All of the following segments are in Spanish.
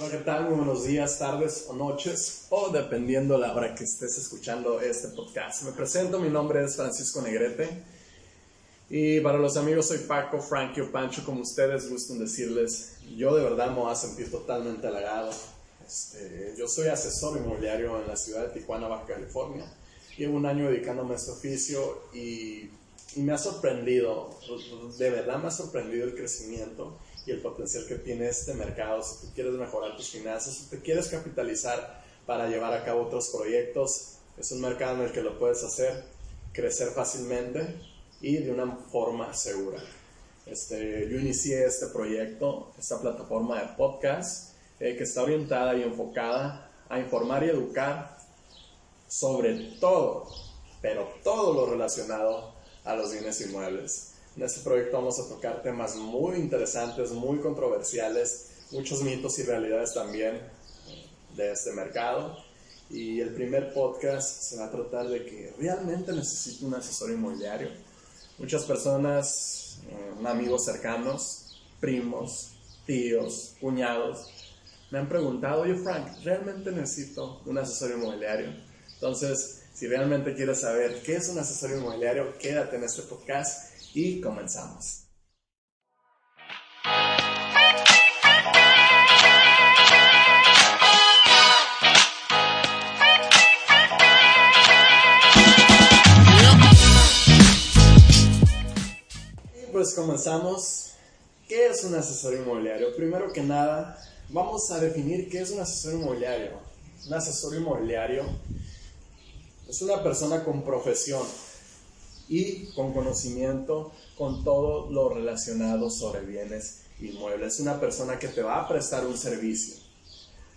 Hola, ¿qué tal? Muy buenos días, tardes o noches, o dependiendo la hora que estés escuchando este podcast. Me presento, mi nombre es Francisco Negrete. Y para los amigos soy Paco, Frankie o Pancho, como ustedes gusten decirles. Yo de verdad me voy a sentir totalmente halagado. Este, yo soy asesor inmobiliario en la ciudad de Tijuana, Baja California. Llevo un año dedicándome a este oficio y, y me ha sorprendido, de verdad me ha sorprendido el crecimiento y el potencial que tiene este mercado. Si tú quieres mejorar tus finanzas, si te quieres capitalizar para llevar a cabo otros proyectos, es un mercado en el que lo puedes hacer crecer fácilmente y de una forma segura. Este, yo inicié este proyecto, esta plataforma de podcast, eh, que está orientada y enfocada a informar y educar sobre todo, pero todo lo relacionado a los bienes inmuebles. En este proyecto vamos a tocar temas muy interesantes, muy controversiales, muchos mitos y realidades también de este mercado. Y el primer podcast se va a tratar de que realmente necesito un asesor inmobiliario. Muchas personas, eh, amigos cercanos, primos, tíos, cuñados, me han preguntado, oye Frank, ¿realmente necesito un asesor inmobiliario? Entonces, si realmente quieres saber qué es un asesor inmobiliario, quédate en este podcast y comenzamos. Y pues comenzamos. ¿Qué es un asesor inmobiliario? Primero que nada, vamos a definir qué es un asesor inmobiliario. Un asesor inmobiliario es una persona con profesión, y con conocimiento con todo lo relacionado sobre bienes inmuebles. Es una persona que te va a prestar un servicio.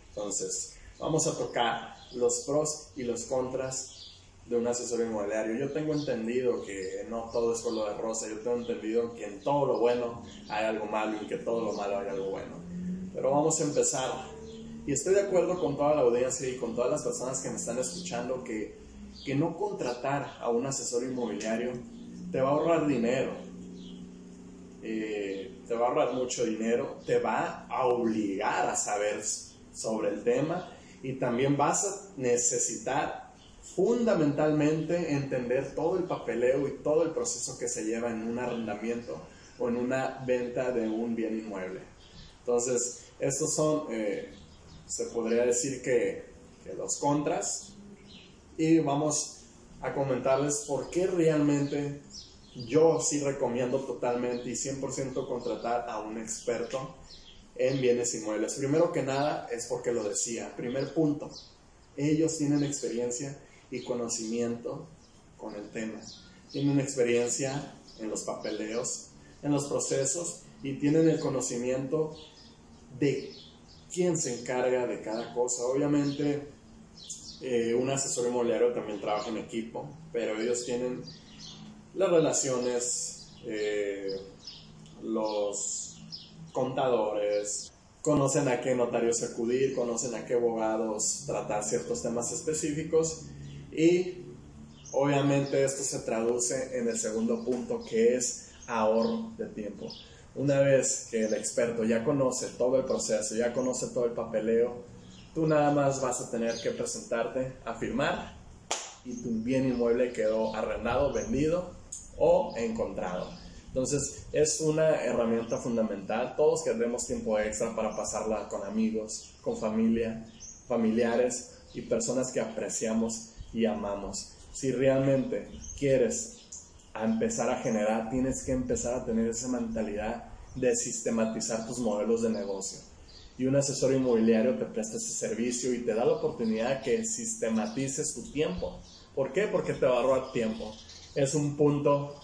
Entonces, vamos a tocar los pros y los contras de un asesor inmobiliario. Yo tengo entendido que no todo es color de rosa, yo tengo entendido que en todo lo bueno hay algo malo y que todo lo malo hay algo bueno. Pero vamos a empezar. Y estoy de acuerdo con toda la audiencia y con todas las personas que me están escuchando que que no contratar a un asesor inmobiliario te va a ahorrar dinero, eh, te va a ahorrar mucho dinero, te va a obligar a saber sobre el tema y también vas a necesitar fundamentalmente entender todo el papeleo y todo el proceso que se lleva en un arrendamiento o en una venta de un bien inmueble. Entonces, estos son, eh, se podría decir que, que los contras y vamos a comentarles por qué realmente yo sí recomiendo totalmente y 100% contratar a un experto en bienes inmuebles. Primero que nada es porque lo decía. Primer punto, ellos tienen experiencia y conocimiento con el tema. Tienen experiencia en los papeleos, en los procesos y tienen el conocimiento de quién se encarga de cada cosa. Obviamente eh, un asesor inmobiliario también trabaja en equipo, pero ellos tienen las relaciones, eh, los contadores, conocen a qué notarios acudir, conocen a qué abogados tratar ciertos temas específicos y obviamente esto se traduce en el segundo punto que es ahorro de tiempo. Una vez que el experto ya conoce todo el proceso, ya conoce todo el papeleo, Tú nada más vas a tener que presentarte a firmar y tu bien inmueble quedó arrendado, vendido o encontrado. Entonces es una herramienta fundamental. Todos queremos tiempo extra para pasarla con amigos, con familia, familiares y personas que apreciamos y amamos. Si realmente quieres empezar a generar, tienes que empezar a tener esa mentalidad de sistematizar tus modelos de negocio y un asesor inmobiliario te presta ese servicio y te da la oportunidad que sistematices tu tiempo. ¿Por qué? Porque te va a ahorrar tiempo. Es un punto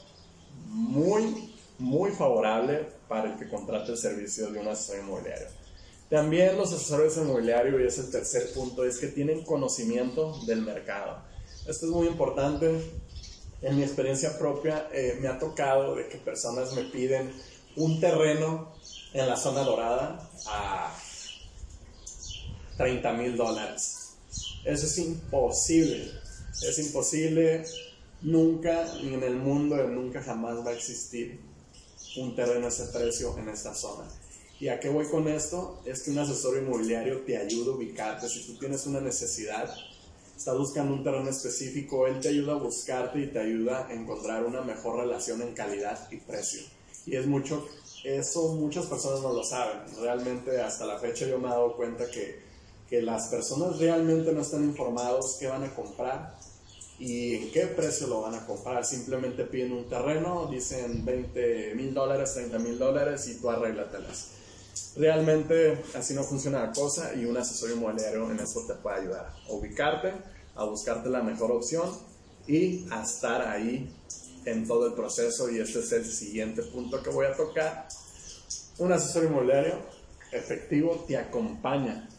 muy, muy favorable para el que contrate el servicio de un asesor inmobiliario. También los asesores inmobiliarios, y es el tercer punto, es que tienen conocimiento del mercado. Esto es muy importante. En mi experiencia propia eh, me ha tocado de que personas me piden un terreno en la zona dorada a 30 mil dólares. Eso es imposible. Es imposible. Nunca, ni en el mundo, nunca jamás va a existir un terreno a ese precio en esta zona. ¿Y a qué voy con esto? Es que un asesor inmobiliario te ayuda a ubicarte. Si tú tienes una necesidad, estás buscando un terreno específico, él te ayuda a buscarte y te ayuda a encontrar una mejor relación en calidad y precio. Y es mucho, eso muchas personas no lo saben. Realmente hasta la fecha yo me he dado cuenta que, que las personas realmente no están informados qué van a comprar y en qué precio lo van a comprar. Simplemente piden un terreno, dicen 20 mil dólares, 30 mil dólares y tú arréglatelas. Realmente así no funciona la cosa y un asesor inmobiliario en eso te puede ayudar a ubicarte, a buscarte la mejor opción y a estar ahí en todo el proceso y este es el siguiente punto que voy a tocar. Un asesor inmobiliario efectivo te acompaña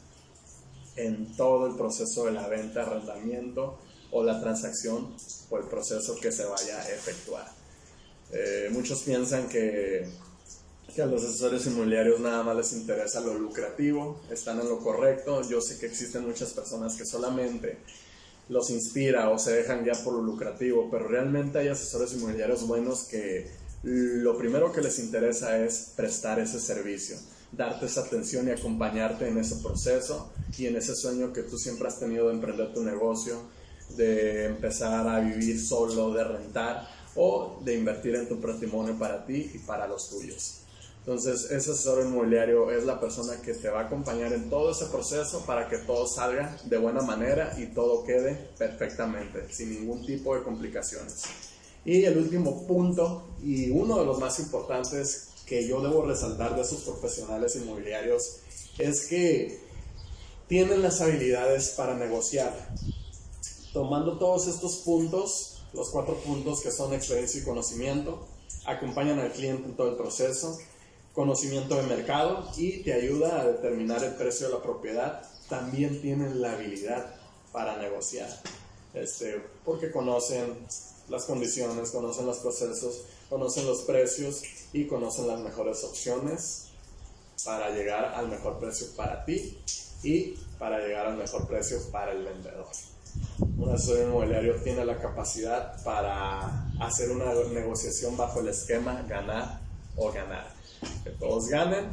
en todo el proceso de la venta, arrendamiento o la transacción o el proceso que se vaya a efectuar. Eh, muchos piensan que que a los asesores inmobiliarios nada más les interesa lo lucrativo, están en lo correcto. Yo sé que existen muchas personas que solamente los inspira o se dejan guiar por lo lucrativo, pero realmente hay asesores inmobiliarios buenos que lo primero que les interesa es prestar ese servicio, darte esa atención y acompañarte en ese proceso y en ese sueño que tú siempre has tenido de emprender tu negocio, de empezar a vivir solo, de rentar o de invertir en tu patrimonio para ti y para los tuyos. Entonces, ese asesor inmobiliario es la persona que te va a acompañar en todo ese proceso para que todo salga de buena manera y todo quede perfectamente, sin ningún tipo de complicaciones. Y el último punto, y uno de los más importantes que yo debo resaltar de esos profesionales inmobiliarios, es que tienen las habilidades para negociar. Tomando todos estos puntos, los cuatro puntos que son experiencia y conocimiento, acompañan al cliente en todo el proceso, conocimiento de mercado y te ayuda a determinar el precio de la propiedad. También tienen la habilidad para negociar, este, porque conocen las condiciones, conocen los procesos, conocen los precios y conocen las mejores opciones para llegar al mejor precio para ti y para llegar al mejor precio para el vendedor. Un asesor inmobiliario tiene la capacidad para hacer una negociación bajo el esquema ganar o ganar que todos ganen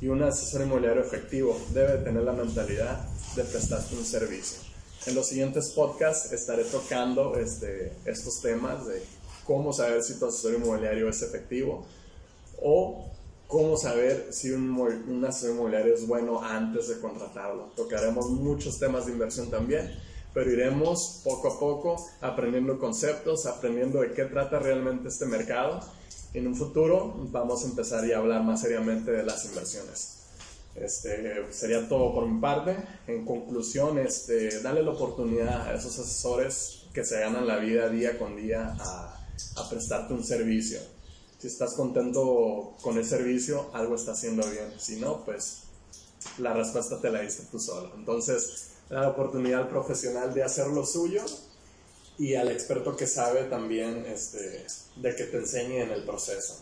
y un asesor inmobiliario efectivo debe tener la mentalidad de prestarte un servicio. En los siguientes podcasts estaré tocando este, estos temas de cómo saber si tu asesor inmobiliario es efectivo o cómo saber si un, un asesor inmobiliario es bueno antes de contratarlo. Tocaremos muchos temas de inversión también, pero iremos poco a poco aprendiendo conceptos, aprendiendo de qué trata realmente este mercado en un futuro vamos a empezar a hablar más seriamente de las inversiones. Este, sería todo por mi parte. En conclusión, este, dale la oportunidad a esos asesores que se ganan la vida día con día a, prestarte un servicio. Si estás contento con el servicio, algo está haciendo bien. Si no, pues la respuesta te la diste tú solo. Entonces, la oportunidad al profesional de hacer lo suyo y al experto que sabe también este, de que te enseñe en el proceso.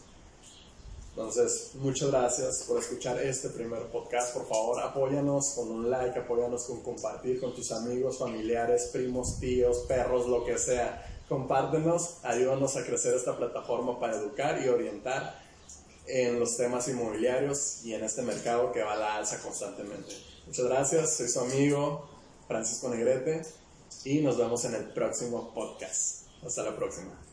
Entonces, muchas gracias por escuchar este primer podcast. Por favor, apóyanos con un like, apóyanos con compartir con tus amigos, familiares, primos, tíos, perros, lo que sea. Compártenos, ayúdanos a crecer esta plataforma para educar y orientar en los temas inmobiliarios y en este mercado que va a la alza constantemente. Muchas gracias, soy su amigo Francisco Negrete y nos vemos en el próximo podcast. Hasta la próxima.